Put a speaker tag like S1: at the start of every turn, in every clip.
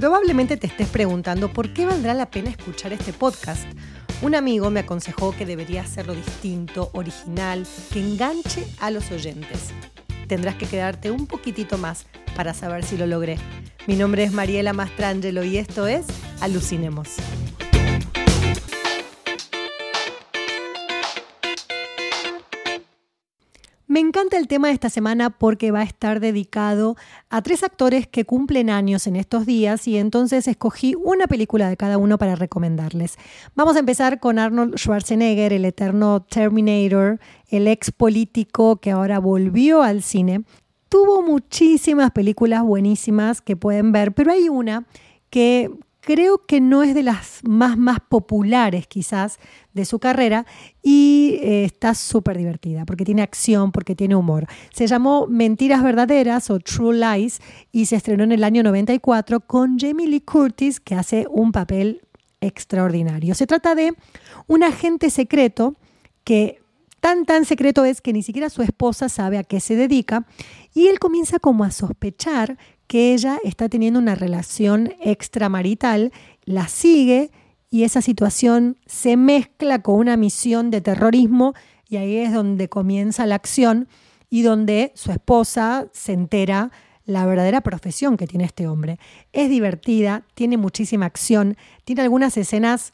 S1: Probablemente te estés preguntando por qué valdrá la pena escuchar este podcast. Un amigo me aconsejó que debería hacerlo distinto, original, que enganche a los oyentes. Tendrás que quedarte un poquitito más para saber si lo logré. Mi nombre es Mariela Mastrangelo y esto es Alucinemos. Me encanta el tema de esta semana porque va a estar dedicado a tres actores que cumplen años en estos días y entonces escogí una película de cada uno para recomendarles. Vamos a empezar con Arnold Schwarzenegger, el eterno Terminator, el ex político que ahora volvió al cine. Tuvo muchísimas películas buenísimas que pueden ver, pero hay una que creo que no es de las más, más populares quizás de su carrera y eh, está súper divertida porque tiene acción, porque tiene humor. Se llamó Mentiras Verdaderas o True Lies y se estrenó en el año 94 con Jamie Lee Curtis que hace un papel extraordinario. Se trata de un agente secreto que tan tan secreto es que ni siquiera su esposa sabe a qué se dedica y él comienza como a sospechar que ella está teniendo una relación extramarital, la sigue y esa situación se mezcla con una misión de terrorismo y ahí es donde comienza la acción y donde su esposa se entera la verdadera profesión que tiene este hombre. Es divertida, tiene muchísima acción, tiene algunas escenas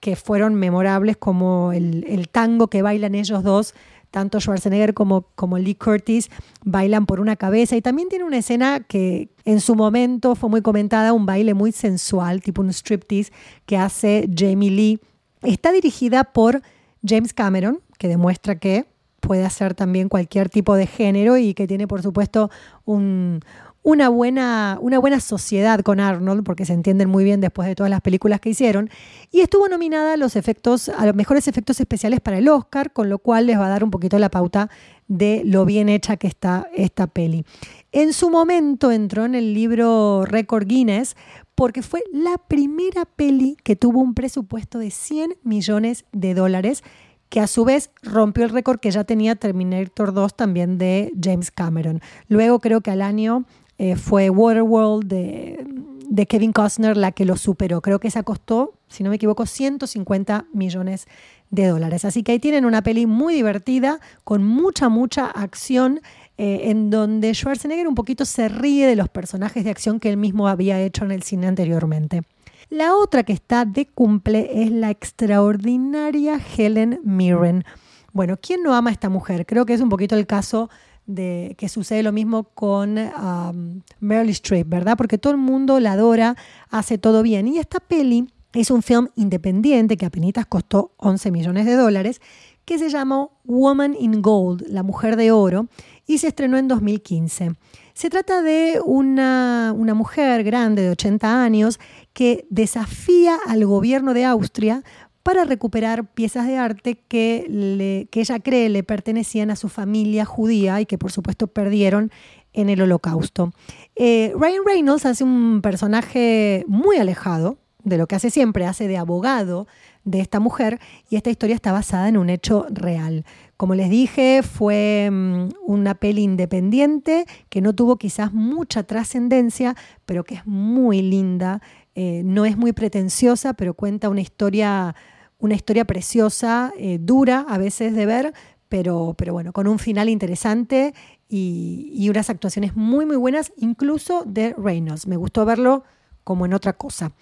S1: que fueron memorables como el, el tango que bailan ellos dos tanto Schwarzenegger como, como Lee Curtis bailan por una cabeza y también tiene una escena que en su momento fue muy comentada, un baile muy sensual, tipo un striptease que hace Jamie Lee. Está dirigida por James Cameron, que demuestra que puede hacer también cualquier tipo de género y que tiene, por supuesto, un, una buena, una buena sociedad con Arnold, porque se entienden muy bien después de todas las películas que hicieron, y estuvo nominada a los efectos, a los mejores efectos especiales para el Oscar, con lo cual les va a dar un poquito la pauta de lo bien hecha que está esta peli. En su momento entró en el libro Record Guinness porque fue la primera peli que tuvo un presupuesto de 100 millones de dólares que a su vez rompió el récord que ya tenía Terminator 2 también de James Cameron. Luego creo que al año eh, fue Waterworld de, Kevin Costner la que lo superó. Creo que esa costó, si no me equivoco, 150 millones de dólares. Así que ahí tienen una peli muy divertida, con mucha, mucha acción, eh, en donde Schwarzenegger un poquito se ríe de los personajes de acción que él mismo había hecho en el cine anteriormente. La otra que está de cumple es la extraordinaria Helen Mirren. Bueno, ¿quién no ama a esta mujer? Creo que es un poquito el caso que sucede lo mismo con um, Meryl Streep, ¿verdad? Porque todo el mundo la adora, hace todo bien. Y esta peli es un film independiente que apenas costó 11 millones de dólares, que se llamó Woman in Gold, la mujer de oro, y se estrenó en 2015. Se trata de una, una mujer grande de 80 años que desafía al gobierno de Austria para recuperar piezas de arte que, que ella cree le pertenecían a su familia judía y que por supuesto perdieron en el holocausto. Eh, Ryan Reynolds hace un personaje muy alejado de lo que hace siempre, hace de abogado de esta mujer y esta historia está basada en un hecho real. Como les dije, fue mm, una peli independiente que no tuvo quizás mucha trascendencia, pero que es muy linda. Eh, no es muy pretenciosa, pero cuenta una historia una historia preciosa, eh, dura a veces de ver, pero, pero bueno, con un final interesante y, unas actuaciones muy, muy buenas, incluso de Reynolds. Me gustó verlo como en otra cosa.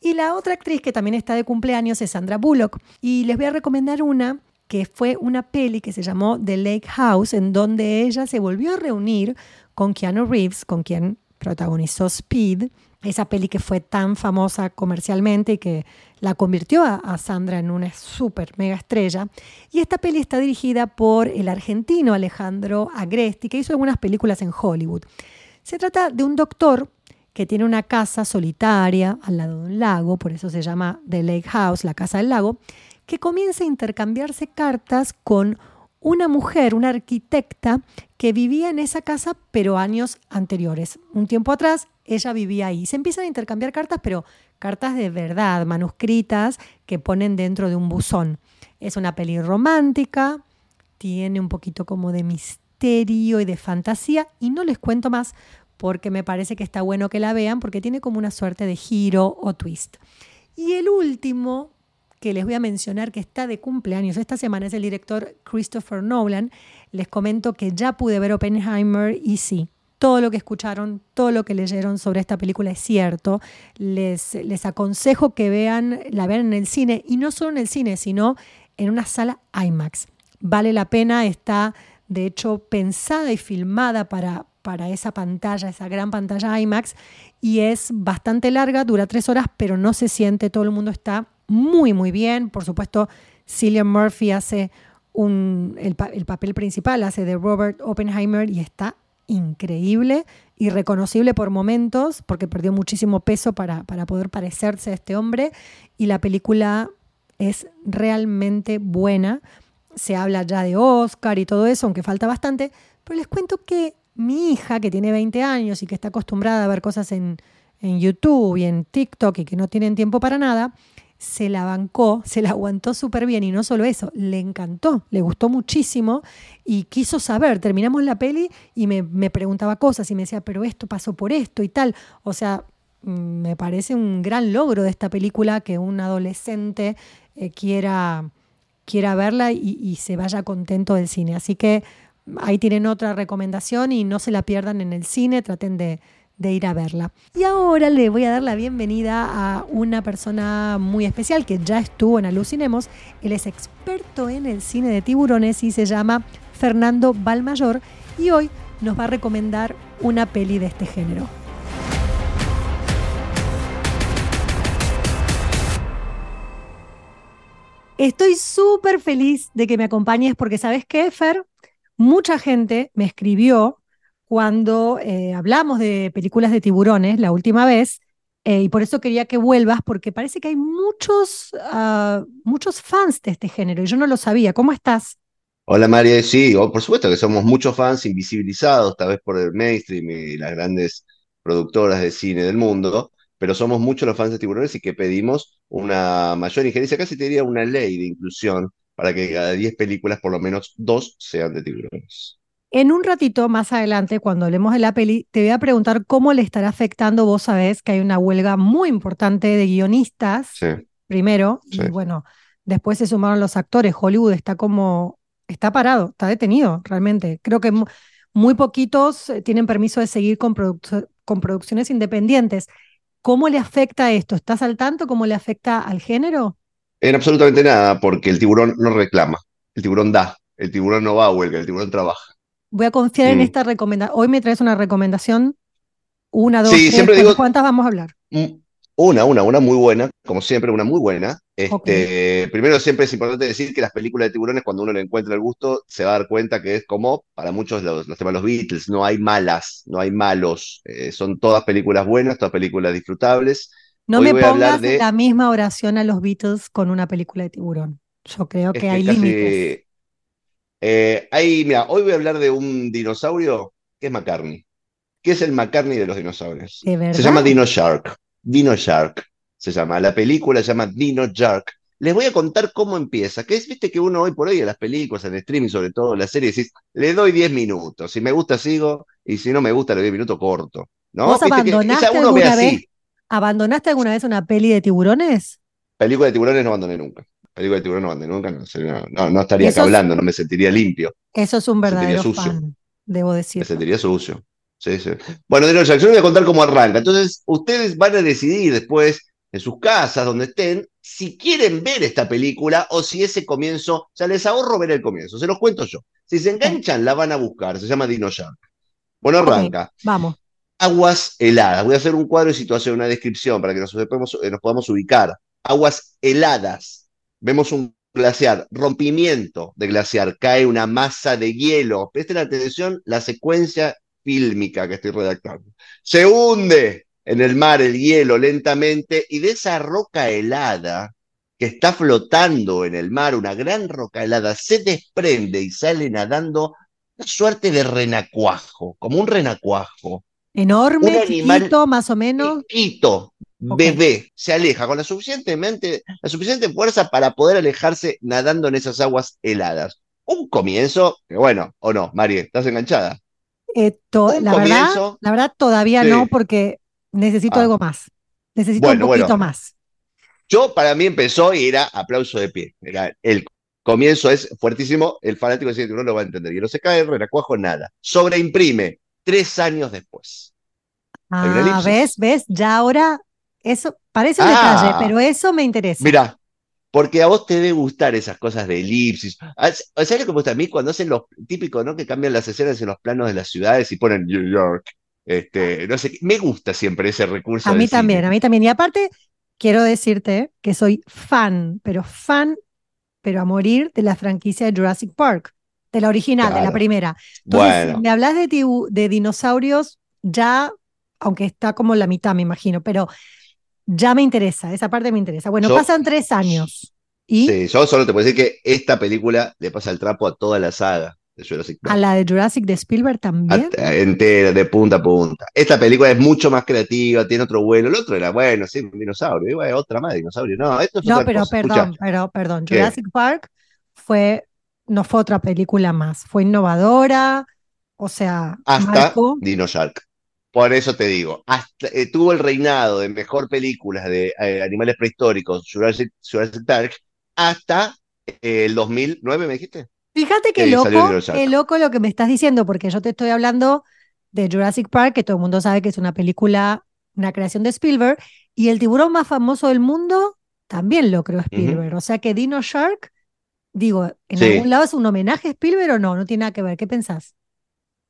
S1: Y la otra actriz que también está de cumpleaños es Sandra Bullock. Y les voy a recomendar una que fue una peli que se llamó The Lake House, en donde ella se volvió a reunir con Keanu Reeves, con quien protagonizó Speed, esa peli que fue tan famosa comercialmente y que la convirtió a, Sandra en una súper mega estrella. Y esta peli está dirigida por el argentino Alejandro Agresti, que hizo algunas películas en Hollywood. Se trata de un doctor que tiene una casa solitaria al lado de un lago, por eso se llama The Lake House, la casa del lago, que comienza a intercambiarse cartas con una mujer, una arquitecta, que vivía en esa casa, pero años anteriores. Un tiempo atrás, ella vivía ahí. Se empiezan a intercambiar cartas, pero cartas de verdad, manuscritas, que ponen dentro de un buzón. Es una peli romántica, tiene un poquito como de misterio y de fantasía, y no les cuento más porque me parece que está bueno que la vean porque tiene como una suerte de giro o twist. Y el último que les voy a mencionar que está de cumpleaños esta semana es el director Christopher Nolan. Les comento que ya pude ver Oppenheimer y sí, todo lo que escucharon, todo lo que leyeron sobre esta película es cierto. Les, les aconsejo que vean, la vean en el cine y no solo en el cine, sino en una sala IMAX. Vale la pena, está de hecho pensada y filmada para, para esa pantalla, esa gran pantalla IMAX, y es bastante larga, dura tres horas, pero no se siente, todo el mundo está muy, muy bien. Por supuesto, Cillian Murphy hace un, el, el papel principal, hace de Robert Oppenheimer y está increíble y reconocible por momentos, porque perdió muchísimo peso para, para poder parecerse a este hombre, y la película es realmente buena. Se habla ya de Oscar y todo eso, aunque falta bastante, pero les cuento que mi hija, que tiene 20 años y que está acostumbrada a ver cosas en, en YouTube y en TikTok y que no tienen tiempo para nada, se la bancó, se la aguantó súper bien y no solo eso, le encantó, le gustó muchísimo y quiso saber. Terminamos la peli y me, preguntaba cosas y me decía, pero esto pasó por esto y tal. O sea, mm, me parece un gran logro de esta película que un adolescente eh, quiera, quiera verla y, y se vaya contento del cine. Así que ahí tienen otra recomendación y no se la pierdan en el cine, traten de de ir a verla. Y ahora le voy a dar la bienvenida a una persona muy especial que ya estuvo en Alucinemos. Él es experto en el cine de tiburones y se llama Fernando Balmayor y hoy nos va a recomendar una peli de este género. Estoy súper feliz de que me acompañes porque, ¿sabes qué, Fer? Mucha gente me escribió cuando eh, hablamos de películas de tiburones la última vez, eh, y por eso quería que vuelvas, porque parece que hay muchos, uh, muchos fans de este género, y yo no lo sabía. ¿Cómo estás?
S2: Hola María, sí, oh, por supuesto que somos muchos fans invisibilizados, tal vez por el mainstream y las grandes productoras de cine del mundo, pero somos muchos los fans de tiburones y que pedimos una mayor injerencia, casi te diría una ley de inclusión para que cada 10 películas por lo menos dos sean de tiburones.
S1: En un ratito más adelante, cuando hablemos de la peli, te voy a preguntar cómo le estará afectando. Vos sabés que hay una huelga muy importante de guionistas, primero, y bueno, después se sumaron los actores. Hollywood está como, está parado, está detenido realmente. Creo que muy poquitos eh, tienen permiso de seguir con, con producciones independientes. ¿Cómo le afecta esto? ¿Estás al tanto? ¿Cómo le afecta al género?
S2: En absolutamente nada, porque el tiburón no reclama, el tiburón da, el tiburón no va a huelga, el tiburón trabaja.
S1: Voy a confiar en mm. esta recomendación. Hoy me traes una recomendación, una, dos, sí, siempre digo, ¿cuántas vamos a hablar?
S2: Mm, una, una, una muy buena, como siempre, una muy buena. Este, Primero, siempre es importante decir que las películas de tiburones, cuando uno le encuentra el gusto, se va a dar cuenta que es como para muchos los, los temas de los Beatles, no hay malas, no hay malos, eh, son todas películas buenas, todas películas disfrutables.
S1: No me pongas de... la misma oración a los Beatles con una película de tiburón. Yo creo que, hay límites.
S2: Eh, mira, hoy voy a hablar de un dinosaurio que es McCartney. ¿Qué es el McCartney de los dinosaurios? se llama Dino Shark. Dino Shark se llama. La película se llama Dino Shark. Les voy a contar cómo empieza. Que es, viste que uno hoy por hoy en las películas, en streaming, sobre todo las series, decís, le doy 10 minutos. Si me gusta, sigo. Y si no me gusta, le doy 10 minutos corto. ¿no?
S1: ¿Vos abandonaste, alguna vez, ¿Abandonaste alguna vez una peli de tiburones?
S2: Película de tiburones no abandoné nunca película de tiburón no nunca, no, no, estaría acá hablando, no me sentiría limpio.
S1: Eso es un verdadero fan, debo decir.
S2: Me sentiría sucio. Sí, sí. Bueno, de Jackson voy a contar cómo arranca. Entonces, ustedes van a decidir después, en sus casas, donde estén, si quieren ver esta película o si ese comienzo, ya les ahorro ver el comienzo, se los cuento yo. Si se enganchan, la van a buscar, se llama Dino Shark. Bueno, arranca.
S1: vamos.
S2: Aguas heladas. Voy a hacer un cuadro de situación, una descripción para que nos, eh, nos podamos ubicar. Aguas heladas Vemos un glaciar, rompimiento de glaciar, cae una masa de hielo. Presten atención la secuencia fílmica que estoy redactando. Se hunde en el mar el hielo lentamente y de esa roca helada que está flotando en el mar, una gran roca helada, se desprende y sale nadando una suerte de renacuajo, como un renacuajo.
S1: Enorme, chiquito, más o menos.
S2: Chiquito, bebé se aleja con la, suficientemente, la suficiente fuerza para poder alejarse nadando en esas aguas heladas. Un comienzo, que bueno, o no, María, ¿estás enganchada?
S1: Eh, la, verdad, la verdad, todavía no, porque necesito ah. algo más. Necesito un poquito más.
S2: Yo, para mí, empezó y era aplauso de pie. Era el comienzo es fuertísimo, el fanático de no lo va a entender. Y no se cae, renacuajo, nada. Sobreimprime tres años después.
S1: Ah, ves, ves, ya ahora, eso parece un detalle, ah. pero eso me interesa.
S2: Mira, porque a vos te debe gustar esas cosas de elipsis. ¿Sabes lo que me gusta a mí? Cuando hacen los típicos, ¿no? Que cambian las escenas en los planos de las ciudades y ponen New York. Este, no sé, me gusta siempre ese recurso.
S1: A mí también, a mí también. Y aparte, quiero decirte que soy fan, pero fan, pero a morir de la franquicia de Jurassic Park, de la original, de la primera. Entonces, bueno. me hablas de, de dinosaurios, ya, aunque está como la mitad, me imagino, pero ya me interesa, esa parte me interesa. Bueno, pasan tres años. ¿Y?
S2: Sí, yo solo te puedo decir que esta película le pasa el trapo a toda la saga de Jurassic
S1: Park. ¿A la de Jurassic de Spielberg también?
S2: entera, de punta a punta. Esta película es mucho más creativa, tiene otro vuelo. El otro era, bueno, sí, un dinosaurio. otra más dinosaurio. No, esto es
S1: No, pero perdón, pero perdón. Jurassic Park fue, no fue otra película más. Fue innovadora, o sea.
S2: Hasta Dino Shark. Por eso te digo, hasta, eh, tuvo el reinado de mejor películas de eh, animales prehistóricos, Jurassic, Park, hasta eh, el 2009, ¿me dijiste?
S1: Fíjate qué loco, qué loco lo que me estás diciendo, porque yo te estoy hablando de Jurassic Park, que todo el mundo sabe que es una película, una creación de Spielberg, y el tiburón más famoso del mundo también lo creó Spielberg. O sea que Dino Shark, digo, ¿en algún lado es un homenaje a Spielberg o no? No tiene nada que ver. ¿Qué pensás?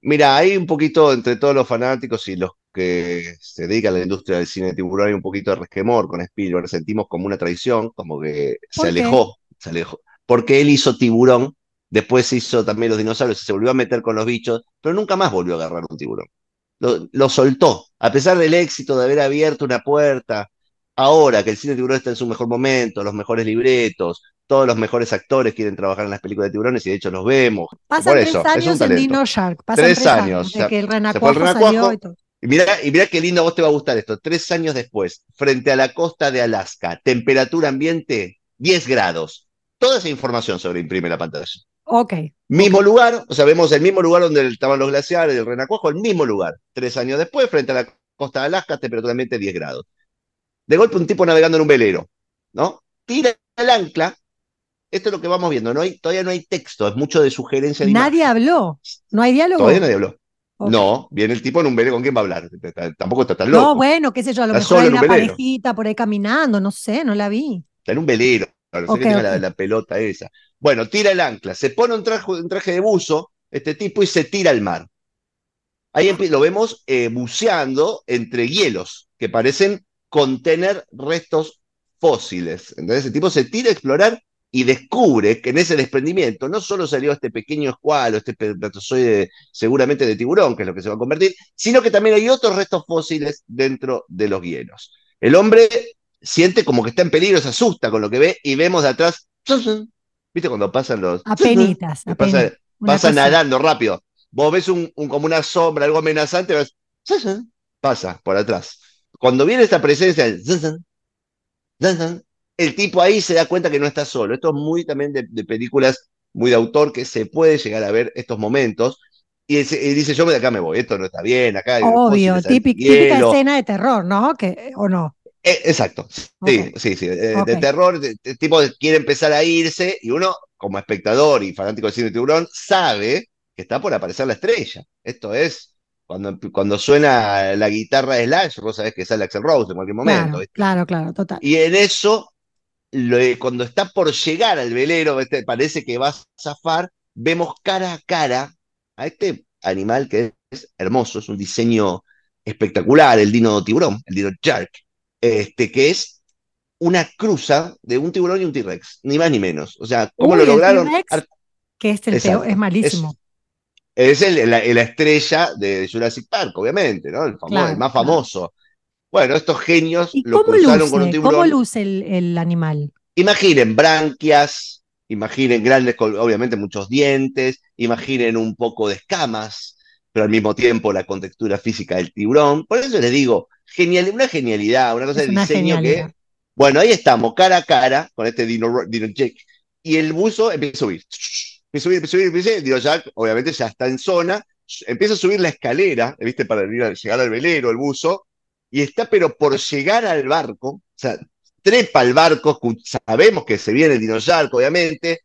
S2: Mira, hay un poquito entre todos los fanáticos y los que se dedican a la industria del cine de tiburón, hay un poquito de resquemor con Spielberg. Sentimos como una traición, como que se alejó, se alejó. Porque él hizo tiburón, después hizo también los dinosaurios, se volvió a meter con los bichos, pero nunca más volvió a agarrar un tiburón. Lo, lo soltó, a pesar del éxito de haber abierto una puerta. Ahora que el cine de tiburón está en su mejor momento, los mejores libretos, todos los mejores actores quieren trabajar en las películas de tiburones y de hecho los vemos.
S1: Pasan tres años en Dino Shark. Pasan tres, años. De que el renacuajo,
S2: salió y todo. Y mira, y mira qué lindo a vos te va a gustar esto. Tres años después, frente a la costa de Alaska, temperatura ambiente 10 grados. Toda esa información sobre imprime la pantalla.
S1: Ok.
S2: Mismo lugar, o sea, vemos el mismo lugar donde estaban los glaciares, el renacuajo, el mismo lugar. Tres años después, frente a la costa de Alaska, temperatura ambiente 10 grados. De golpe un tipo navegando en un velero, ¿no? Tira el ancla esto es lo que vamos viendo. No hay, todavía no hay texto, es mucho de sugerencia.
S1: nadie habló. No hay diálogo.
S2: Todavía nadie habló. No, viene el tipo en un velero, ¿con quién va a hablar? Tampoco está tan loco.
S1: No, bueno, qué sé yo, a lo mejor hay una parejita por ahí caminando, no sé, no la vi.
S2: Está en un velero, no sé que tenga la, pelota esa. Bueno, tira el ancla, se pone un traje, un traje de buzo, este tipo, y se tira al mar. Ahí lo vemos eh, buceando entre hielos que parecen contener restos fósiles. Entonces, ese tipo se tira a explorar y descubre que en ese desprendimiento no solo salió este pequeño escualo, este espermatozoide seguramente de tiburón, que es lo que se va a convertir, sino que también hay otros restos fósiles dentro de los hielos. El hombre siente como que está en peligro, se asusta con lo que ve y vemos de atrás, ¿viste cuando pasan los...
S1: Apenitas,
S2: pasa, pasa nadando rápido. Vos ves un, como una sombra, algo amenazante, ves, pasa por atrás. Cuando viene esta presencia, el tipo ahí se da cuenta que no está solo. Esto es muy también de, películas muy de autor que se puede llegar a ver estos momentos. Y, dice, yo de acá me voy, esto no está bien, acá...
S1: Obvio, típica, escena de terror, ¿no? Que, ¿O no?
S2: Eh, exacto, sí, sí, sí, de, terror, el tipo quiere empezar a irse y uno, como espectador y fanático del cine de tiburón, sabe que está por aparecer la estrella. Esto es, cuando, cuando suena la guitarra de Slash, vos sabés que sale Axel Rose en cualquier momento.
S1: claro, claro, total.
S2: Y en eso cuando está por llegar al velero, este, parece que va a zafar, vemos cara a cara a este animal que es hermoso, es un diseño espectacular, el dino tiburón, el dino shark, este, que es una cruza de un tiburón y un T-Rex, ni más ni menos. O sea, ¿cómo lo lograron?
S1: Que es, el es malísimo.
S2: Es, la, estrella de Jurassic Park, obviamente, ¿no? El, más famoso. Bueno, estos genios
S1: lo cruzaron con un tiburón. ¿Cómo luce el, animal?
S2: Imaginen branquias, imaginen grandes, obviamente muchos dientes, imaginen un poco de escamas, pero al mismo tiempo la contextura física del tiburón. Por eso les digo, genial, una genialidad, una cosa de diseño que. Bueno, ahí estamos, cara a cara, con este Dino, Dino Jack, y el buzo empieza a subir. Empieza a subir, empieza a subir, empieza a subir. Dino Jack, obviamente, ya está en zona, empieza a subir la escalera, ¿viste? Para llegar al velero, el buzo, y está, pero por llegar al barco, o sea, trepa al barco, sabemos que se viene el dinosaurio, obviamente,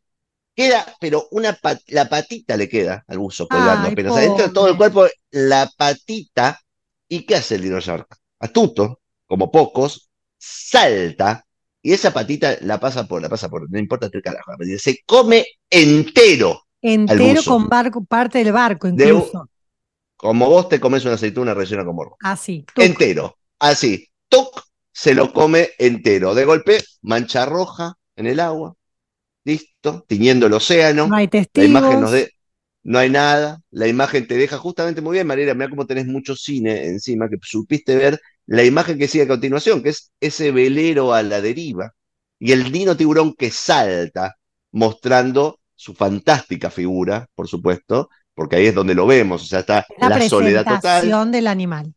S2: queda, pero una la patita le queda al buzo colgando apenas. Adentro de todo el cuerpo, la patita. ¿Y qué hace el dinosaurio? Astuto, como pocos, salta y esa patita la pasa por, la pasa por, no importa qué carajo, se come entero.
S1: Entero con barco, parte del barco, incluso.
S2: como vos te comes una aceituna rellena con morro.
S1: Así.
S2: Entero. Así. Toc, se lo come entero. De golpe, mancha roja en el agua, listo, tiñendo el océano.
S1: No hay testigos.
S2: La imagen nos de, no hay nada, la imagen te deja justamente muy bien, Mariela, mira cómo tenés mucho cine encima, que supiste ver la imagen que sigue a continuación, que es ese velero a la deriva, y el dino tiburón que salta, mostrando su fantástica figura, por supuesto, porque ahí es donde lo vemos, o sea, está la, soledad total.
S1: del animal,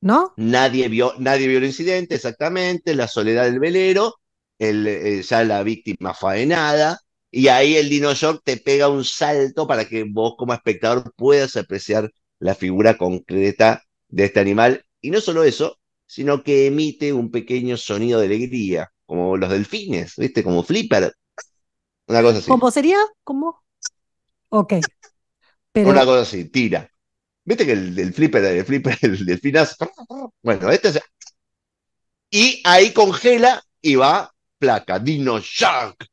S1: ¿no?
S2: Nadie vio, nadie vio el incidente, exactamente, la soledad del velero, el, eh, ya la víctima faenada, y ahí el dinosaur te pega un salto para que vos como espectador puedas apreciar la figura concreta de este animal. Y no solo eso, sino que emite un pequeño sonido de alegría, como los delfines, ¿viste? Como flipper. Una cosa así.
S1: ¿Cómo sería? ¿Cómo? Ok.
S2: Una cosa así, tira. ¿Viste que el, flipper, el flipper, el delfinazo? Bueno, este es... Y ahí congela y va placa, Dino Shark.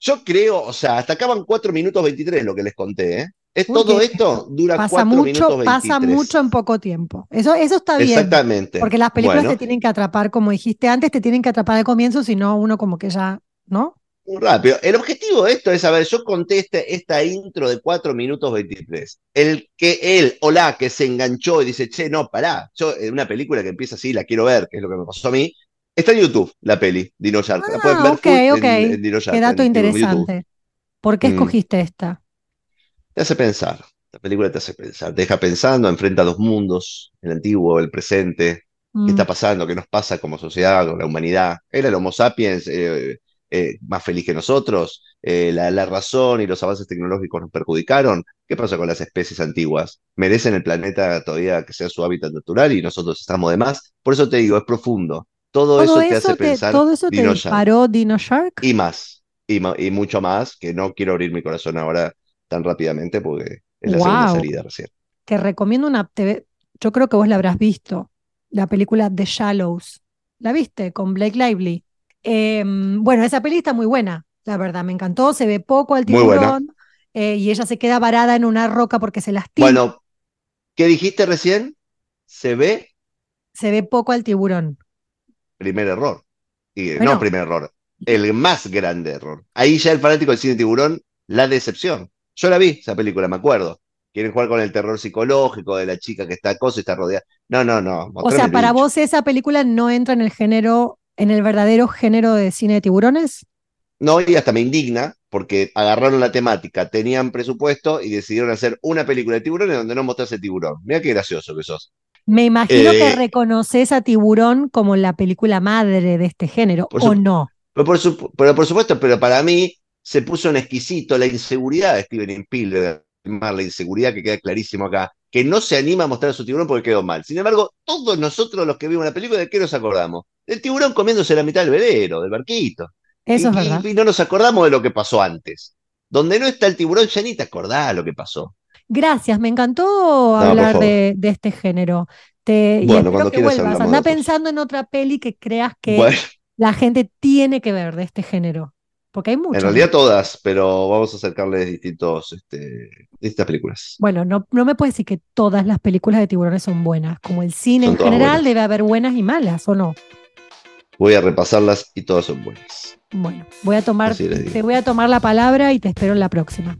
S2: Yo creo, o sea, hasta acaban 4 minutos 23 lo que les conté, ¿eh? Es, todo esto dura pasa 4
S1: mucho,
S2: minutos 23.
S1: Pasa mucho en poco tiempo. Eso, eso está bien.
S2: Exactamente.
S1: Porque las películas te tienen que atrapar, como dijiste antes, te tienen que atrapar al comienzo, si no, uno como que ya, ¿no?
S2: Muy rápido. El objetivo de esto es, a ver, yo conté este, esta intro de 4 minutos 23. El que él o la que se enganchó y dice, che, no, pará, yo en una película que empieza así, la quiero ver, que es lo que me pasó a mí, Está en YouTube la peli, Dino Shark. la pueden
S1: ah, ver ok, ok. Qué dato interesante. ¿Por qué mm. escogiste esta?
S2: Te hace pensar. La película te hace pensar. Te deja pensando, enfrenta dos mundos, el antiguo, el presente. ¿Qué mm. está pasando? ¿Qué nos pasa como sociedad, con la humanidad? ¿Era el Homo sapiens eh, eh, más feliz que nosotros? Eh, la, la, razón y los avances tecnológicos nos perjudicaron? ¿Qué pasa con las especies antiguas? ¿Merecen el planeta todavía que sea su hábitat natural y nosotros estamos de más? Por eso te digo, es profundo. Todo, eso te hace pensar.
S1: Todo eso te disparó Dino Shark.
S2: Y más, y, y, mucho más, que no quiero abrir mi corazón ahora tan rápidamente porque es la segunda salida recién.
S1: Te recomiendo una. yo creo que vos la habrás visto, la película The Shallows. ¿La viste? Con Blake Lively. Em, bueno, esa peli está muy buena, la verdad, me encantó. Se ve poco al tiburón eh, y ella se queda varada en una roca porque se lastima.
S2: Bueno, ¿qué dijiste recién? ¿Se ve?
S1: Se ve poco al tiburón
S2: primer error. Y, No primer error, el más grande error. Ahí ya el fanático del cine tiburón, la decepción. Yo la vi, esa película, me acuerdo. Quieren jugar con el terror psicológico de la chica que está acoso y está rodeada. No, no, no.
S1: O sea, para vos esa película no entra en el género, en el verdadero género de cine de tiburones.
S2: No, y hasta me indigna porque agarraron la temática, tenían presupuesto y decidieron hacer una película de tiburones donde no mostrase tiburón. Mira qué gracioso que sos.
S1: Me imagino que eh, reconoces a Tiburón como la película madre de este género, ¿o no?
S2: Pero por, supuesto, pero para mí se puso en exquisito la inseguridad de Steven Spielberg, la inseguridad que queda clarísimo acá, que no se anima a mostrar a su tiburón porque quedó mal. Sin embargo, todos nosotros los que vimos la película, ¿de qué nos acordamos? Del tiburón comiéndose la mitad del velero, del barquito.
S1: Eso
S2: es
S1: verdad.
S2: Y, no nos acordamos de lo que pasó antes. Donde no está el tiburón, ya ni te acordás lo que pasó.
S1: Gracias, me encantó hablar de, este género. Te,
S2: bueno, cuando que vuelvas.
S1: Anda pensando en otra peli que creas que la gente tiene que ver de este género. Porque hay muchas.
S2: En realidad todas, pero vamos a acercarles distintos, este, distintas películas.
S1: Bueno, no, no me puedes decir que todas las películas de tiburones son buenas. Como el cine en general debe haber buenas y malas, ¿o no?
S2: Voy a repasarlas y todas son buenas.
S1: Bueno, voy a tomar, te voy a tomar la palabra y te espero en la próxima.